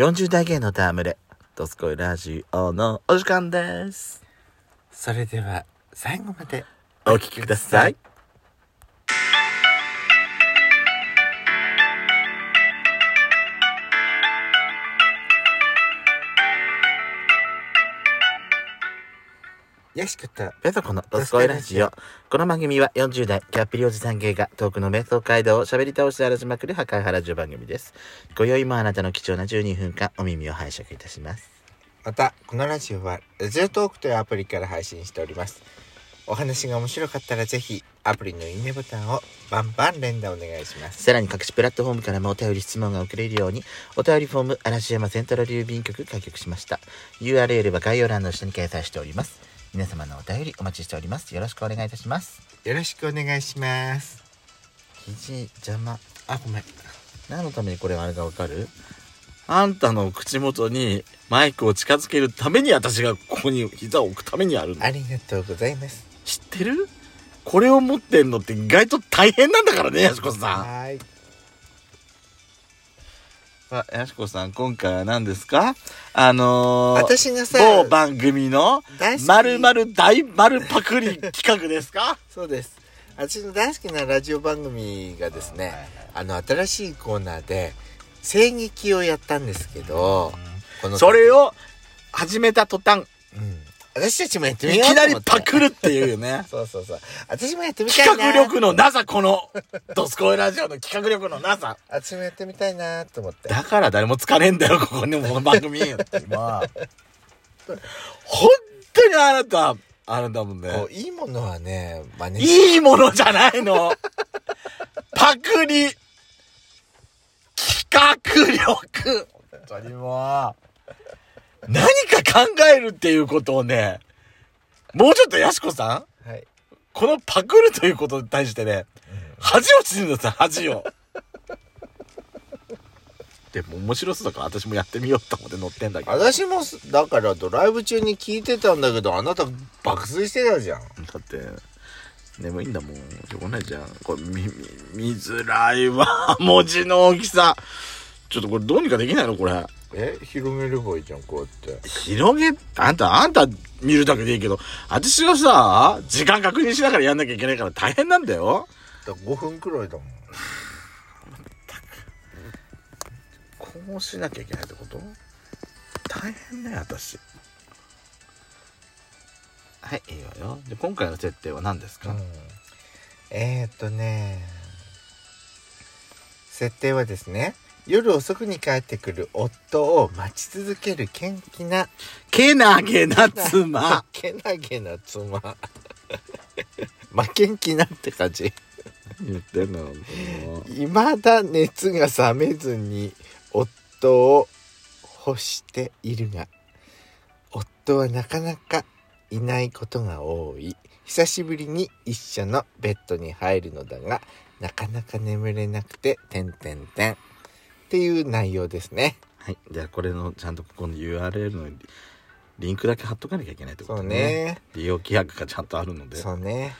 40代芸のタームレ、ドスコイラジオのお時間です。それでは最後までお聞きください。よしことペソコのドスコイラジオ。この番組は40代キャッピリおじさん芸が遠くの瞑想街道を喋り倒して荒らしまくる破壊原ジオ番組です。今宵もあなたの貴重な12分間お耳を拝借いたします。またこのラジオはラジオトークというアプリから配信しておりますお話が面白かったらぜひアプリのいいねボタンをバンバン連打お願いしますさらに各種プラットフォームからもお便り質問が送れるようにお便りフォーム嵐山セントラル郵便局開局しました URL は概要欄の下に掲載しております皆様のお便りお待ちしております。よろしくお願いいたします。よろしくお願いします。肘邪魔。あごめん。何のためにこれあれがわかる？あんたの口元にマイクを近づけるために私がここに膝を置くためにあるの。ありがとうございます。知ってる？これを持ってんのって意外と大変なんだからねやしこさん。はーいさあやしこさん今回は何ですか？あのー、私がさ某番組のまるまる大丸パクリ企画ですか？そうです。私の大好きなラジオ番組がですねあの新しいコーナーで声劇をやったんですけどそれを始めた途端。うん私たちもやってみいようきなりパるクるっていうよね。そうそうそう。私もやってみたいな。企画力のなさこのドスコイラジオの企画力のなさ。私もやってみたいなと思って。だから誰も疲れんだよここにもこの番組。ま あ本当にあなたあなたもね。いいものはね真似しいいものじゃないの。パクリ、企画力。本当にもう、何か考えるっていうことをね、もうちょっとやしこさん、はい、このパクるということに対してね、恥を知るんださい、恥を。でも面白そうだから私もやってみようと思って乗ってんだけど。だ私もだからドライブ中に聞いてたんだけどあなた爆睡してたじゃんって、眠いんだもん。しょうがないじゃん。これ、見、見、見づらいわ。文字の大きさ。ちょっとこれどうにかできないのこれ。え広げればいいじゃんこうやって広げ、あんた、あんた見るだけでいいけど、私がさ、時間確認しながらやんなきゃいけないから大変なんだよ。だ5分くらいだもんこうしなきゃいけないってこと？大変だよ、私。はい、いいわよ。で、今回の設定は何ですか、うんえー、っとね設定はですね夜遅くに帰ってくる夫を待ち続ける元気なけなげな妻。けなげな妻。まあ元気なって感じ。言ってんの、本当にもう。未だ熱が冷めずに夫を欲しているが夫はなかなかいないことが多い。久しぶりに一緒のベッドに入るのだがなかなか眠れなくて「てんてんてん」っていう内容ですねはい。じゃあこれのちゃんとここの URL のリンクだけ貼っとかなきゃいけないってことね。ね利用規約がちゃんとあるので。そうね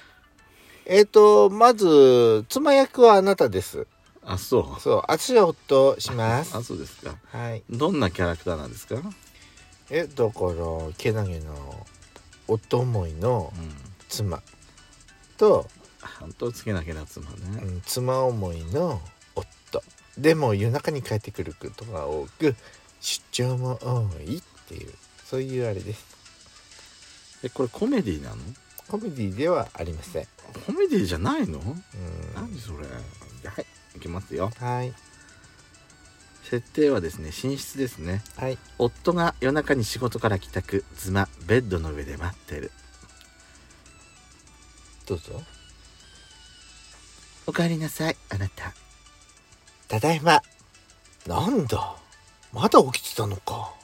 えっ、とまず妻役はあなたですあ、そう。そう私は夫しますあ、そうですか。はいどんなキャラクターなんですか？うん。えだからけなげな夫思いの妻と、本当つけなきゃな妻うね。ん、妻思いの夫でも夜中に帰ってくることが多く出張も多いっていうそういうあれですえ、これコメディなの？コメディではありません、コメディじゃないの？うん、何それ？はい。いきますよ。はい設定はですね、寝室ですね。はい夫が夜中に仕事から帰宅、妻、ベッドの上で待ってる。どうぞお帰りなさい、あなた。ただいまなんだ？まだ起きてたのか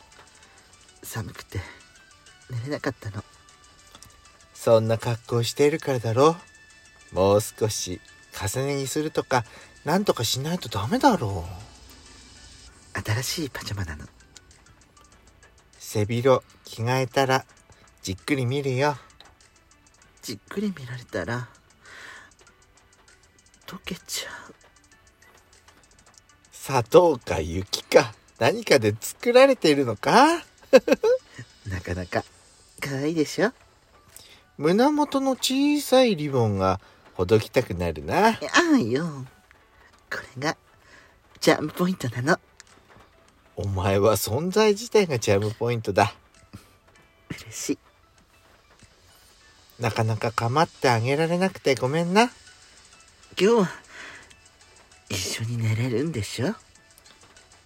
寒くて、寝れなかったの。そんな格好しているからだろもう少し重ね着するとかなんとかしないとダメだろう新しいパジャマなの。背広着替えたらじっくり見るよじっくり見られたら、溶けちゃう。砂糖か雪か何かで作られているのか？なかなか可愛いでしょ？胸元の小さいリボンがほどきたくなるな。ああよこれがチャームポイントなのお前は存在自体がチャームポイントだ。嬉しいなかなか構ってあげられなくてごめんな。今日は一緒に寝れるんでしょ？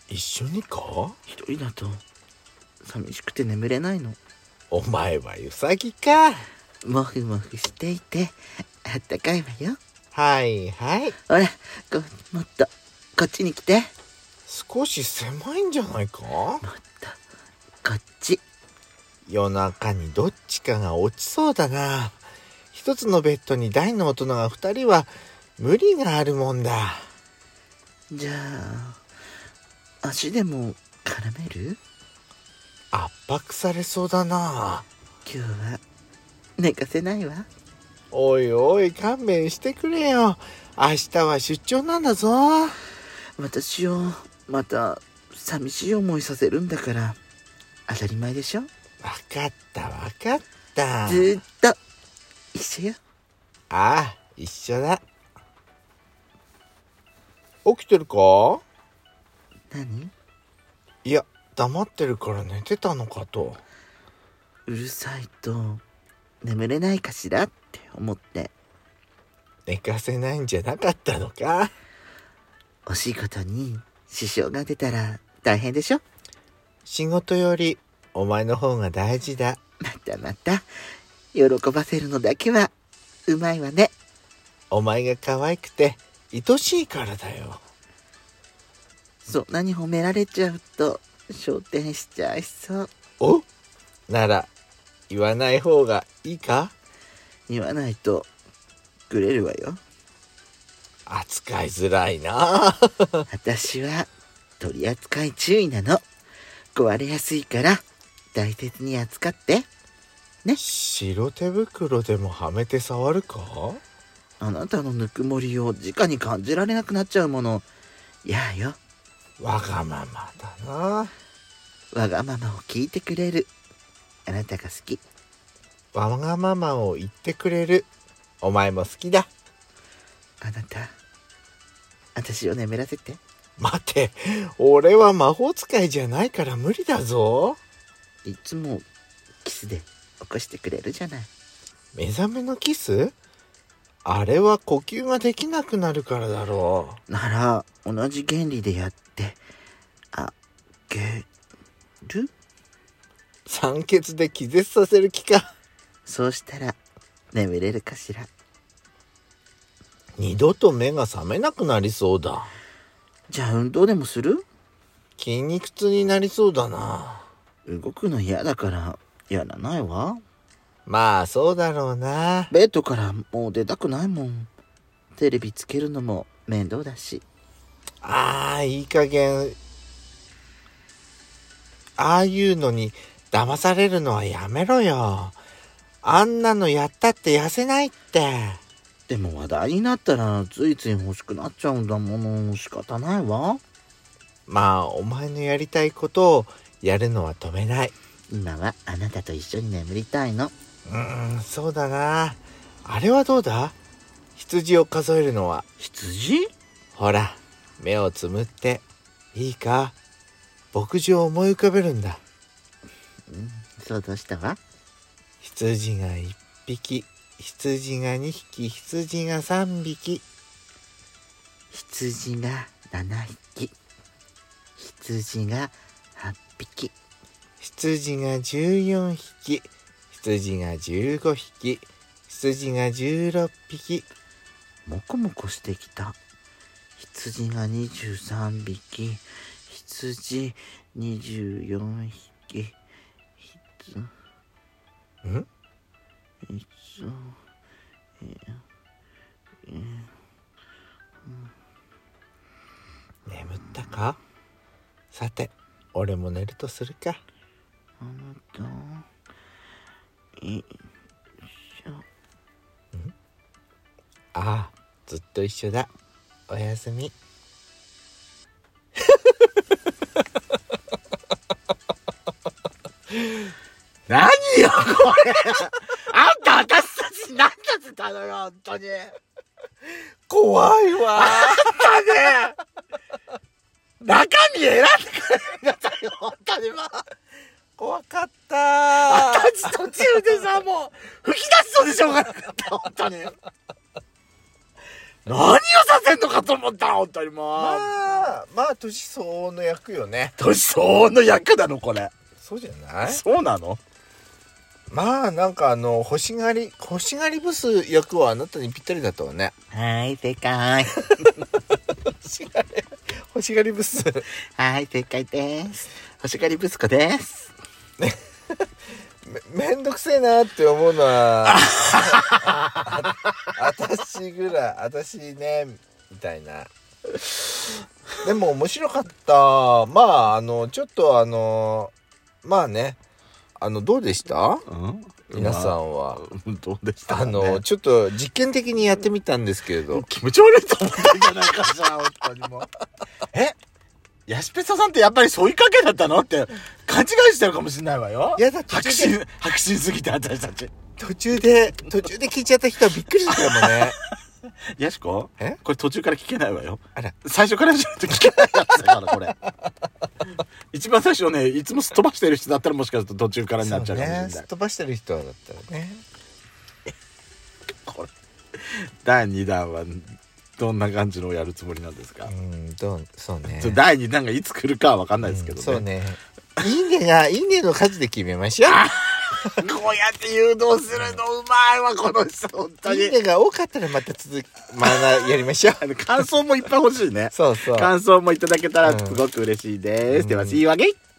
一緒にか？一人だと寂しくて眠れないのお前はウサギか。もふもふしていてあったかいわよはいはい。ほらこもっとこっちに来てもっ少し狭いんじゃないか？とこっち夜中にどっちかが落ちそうだな。一つのベッドに大の大人が二人は無理があるもんだ。じゃあ足でも絡める？圧迫されそうだな。今日は寝かせないわおいおい勘弁してくれよ。明日は出張なんだぞ。私をまた寂しい思いさせるんだから当たり前でしょわかったわかった。ずーっと一緒よああ、一緒だ。起きてるか？何？いや、黙ってるから寝てたのかと。うるさいと眠れないかしらって思って。寝かせないんじゃなかったのか？お仕事に支障が出たら大変でしょ？仕事よりお前の方が大事だ。またまた喜ばせるのだけはうまいわね。お前が可愛くて愛しいからだよ。そんなに褒められちゃうと焦点しちゃいそう。お？なら、言わない方がいいか？言わないとくれるわよ。扱いづらいな。私は取り扱い注意なの。壊れやすいから大切に扱って。白手袋でもはめて触るか？あなたのぬくもりを直に感じられなくなっちゃうものやあよわがままだな。わがままを聞いてくれるあなたが好きわがままを言ってくれる。お前も好きだ。あなた私を眠らせて待て、俺は魔法使いじゃないから無理だぞ。いつもキスで起こしてくれるじゃない目覚めのキス？あれは呼吸ができなくなるからだろなら同じ原理でやってあげる？う。酸欠で気絶させる気か。そうしたら眠れるかしら？二度と目が覚めなくなりそうだ。じゃあ運動でもする？筋肉痛になりそうだな。動くの嫌だからやらないわまあそうだろうな。ベッドからもう出たくないもんテレビつけるのも面倒だしああ、いい加減。ああいうのに騙されるのはやめろよ。あんなのやったって痩せないって。でも話題になったらついつい欲しくなっちゃうんだもの仕方ないわまあ、お前のやりたいことをやるのは止めない。今はあなたと一緒に眠りたいのうーん、そうだな。あれはどうだ？羊を数えるのは。羊？ほら、目をつむって。いいか？牧場を思い浮かべるんだ。想像したわ？羊が1匹、羊が2匹、羊が3匹。羊が7匹羊が8匹羊が14匹、羊が15匹、羊が16匹。もこもこしてきた。羊が23匹。羊24匹。羊ん？羊眠ったか？さて、俺も寝るとするか。あなたいああ、ずっと一緒だ。おやすみ。何よ、これ。あんた私たちに何させたのよ、本当に。怖いわ。だね。中身選んでくれるんだよ、本当にもう。怖かった。私途中でさ、もう、吹き出しそうでしょうがなかった、本当に。何をさせんのかと思った、本当にもう。まあ、まあ、年相応の役よね。年相応の役なの、これ。そうじゃない？そうなの？まあ、なんかあの、欲しがり、欲しがりブス役はあなたにぴったりだったわね。はい、正解。欲しがり、欲しがりブス。はい、正解です。星狩りブスコです。めめんどくせえなって思うのは、あ私ぐらい、私ね、みたいな。でも面白かった。まあ、あの、ちょっとあの、まあね、あの、どうでした？うん？皆さんは。うんどうでしたかね？あの、ちょっと実験的にやってみたんですけれど。気持ち悪いと思ってんじゃないかしら、本当にもう。え？ヤシペサさんってやっぱりそういうかけだったの？って勘違いしてるかもしれないわよ。いやだって白真、白真すぎて私たち。途中で、途中で聞いちゃった人はびっくりするかもね。ヤシコえ？これ途中から聞けないわよ。あら、最初からじゃないと聞けないやつだから、これ。一番最初ね、いつもすっ飛ばしてる人だったらもしかすると途中からになっちゃうかもしれない。そうねすっ飛ばしてる人だったらね。これ。第2弾はどんな感じのをやるつもりなんですか、うん、どう、そうね。第2弾がいつ来るかは分かんないですけどね。そうね。いいねが、いいねの数で決めましょう。こうやって誘導するのうまいわ、この人、本当に。いいねが多かったらまた続き、まだやりましょう。感想もいっぱい欲しいね。そうそう。感想もいただけたらすごく嬉しいです。うんでは、See you again!